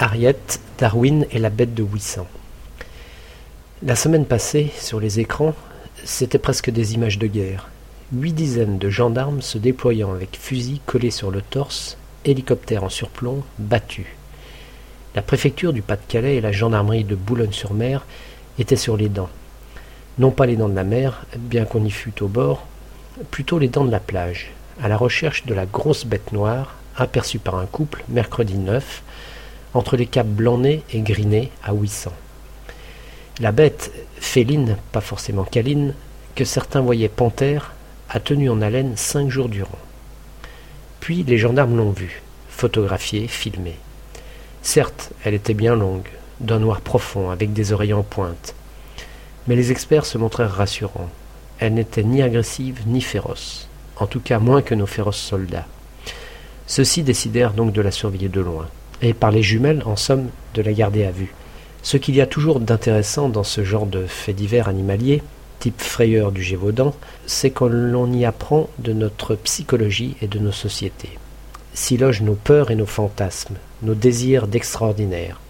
Harriet, Darwin et la bête de Ouissant. La semaine passée, sur les écrans, c'était presque des images de guerre. Huit dizaines de gendarmes se déployant avec fusils collés sur le torse, hélicoptères en surplomb, battus. La préfecture du Pas-de-Calais et la gendarmerie de Boulogne-sur-Mer étaient sur les dents. Non pas les dents de la mer, bien qu'on y fût au bord, plutôt les dents de la plage, à la recherche de la grosse bête noire, aperçue par un couple mercredi 9, entre les caps Blanc-Nez et Grinet à Ouissant. La bête, féline, pas forcément câline, que certains voyaient panthère, a tenu en haleine cinq jours durant. Puis les gendarmes l'ont vue, photographiée, filmée. Certes, elle était bien longue, d'un noir profond, avec des oreilles en pointe. Mais les experts se montrèrent rassurants. Elle n'était ni agressive ni féroce, en tout cas moins que nos féroces soldats. Ceux-ci décidèrent donc de la surveiller de loin et par les jumelles, en somme, de la garder à vue. Ce qu'il y a toujours d'intéressant dans ce genre de faits divers animaliers, type frayeur du Gévaudan, c'est que l'on y apprend de notre psychologie et de nos sociétés. S'y logent nos peurs et nos fantasmes, nos désirs d'extraordinaire.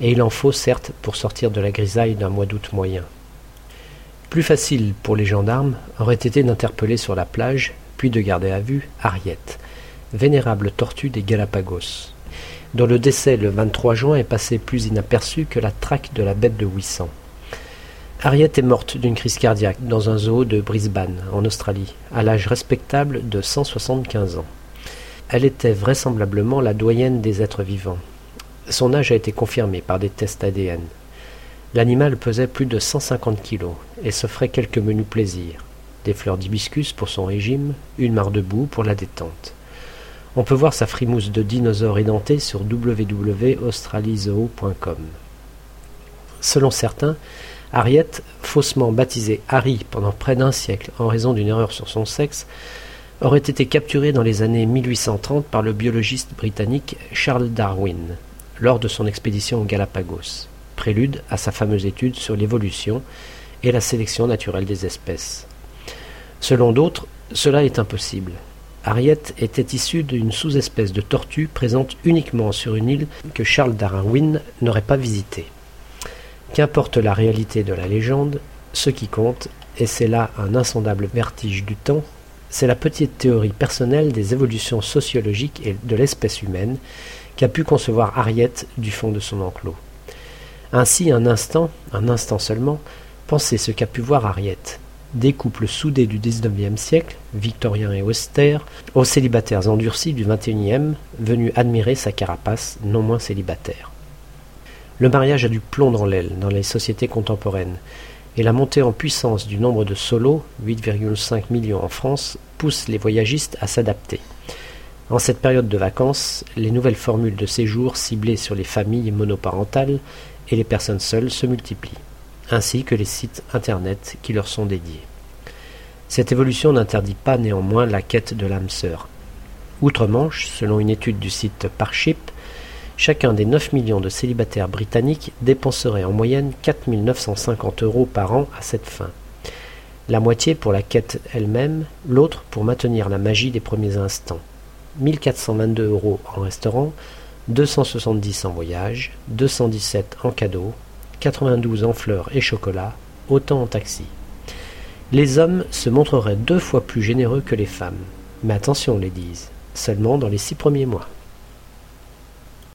Et il en faut certes pour sortir de la grisaille d'un mois d'août moyen. Plus facile pour les gendarmes aurait été d'interpeller sur la plage, puis de garder à vue Harriet, vénérable tortue des Galapagos dont le décès le 23 juin est passé plus inaperçu que la traque de la bête de Ouissant. Harriet est morte d'une crise cardiaque dans un zoo de Brisbane, en Australie, à l'âge respectable de 175 ans. Elle était vraisemblablement la doyenne des êtres vivants. Son âge a été confirmé par des tests ADN. L'animal pesait plus de 150 kilos et s'offrait quelques menus plaisirs. Des fleurs d'hibiscus pour son régime, une mare de boue pour la détente. On peut voir sa frimousse de dinosaure édenté sur www.australizoo.com. Selon certains, Harriet, faussement baptisée Harry pendant près d'un siècle en raison d'une erreur sur son sexe, aurait été capturée dans les années 1830 par le biologiste britannique Charles Darwin lors de son expédition aux Galapagos, prélude à sa fameuse étude sur l'évolution et la sélection naturelle des espèces. Selon d'autres, cela est impossible. Harriet était issue d'une sous-espèce de tortue présente uniquement sur une île que Charles Darwin n'aurait pas visitée. Qu'importe la réalité de la légende, ce qui compte, et c'est là un insondable vertige du temps, c'est la petite théorie personnelle des évolutions sociologiques et de l'espèce humaine qu'a pu concevoir Harriet du fond de son enclos. Ainsi, un instant, un instant seulement, pensez ce qu'a pu voir Harriet, des couples soudés du XIXe siècle, victoriens et austères, aux célibataires endurcis du XXIe, venus admirer sa carapace non moins célibataire. Le mariage a du plomb dans l'aile dans les sociétés contemporaines, et la montée en puissance du nombre de solos, 8,5 millions en France, pousse les voyagistes à s'adapter. En cette période de vacances, les nouvelles formules de séjour ciblées sur les familles monoparentales et les personnes seules se multiplient ainsi que les sites Internet qui leur sont dédiés. Cette évolution n'interdit pas néanmoins la quête de l'âme sœur. Outre-Manche, selon une étude du site Parship, chacun des 9 millions de célibataires britanniques dépenserait en moyenne 4 950 euros par an à cette fin. La moitié pour la quête elle-même, l'autre pour maintenir la magie des premiers instants. 1422 euros en restaurant, 270 en voyage, 217 en cadeau, 92 en fleurs et chocolat, autant en taxi. Les hommes se montreraient deux fois plus généreux que les femmes. Mais attention, les disent, seulement dans les six premiers mois.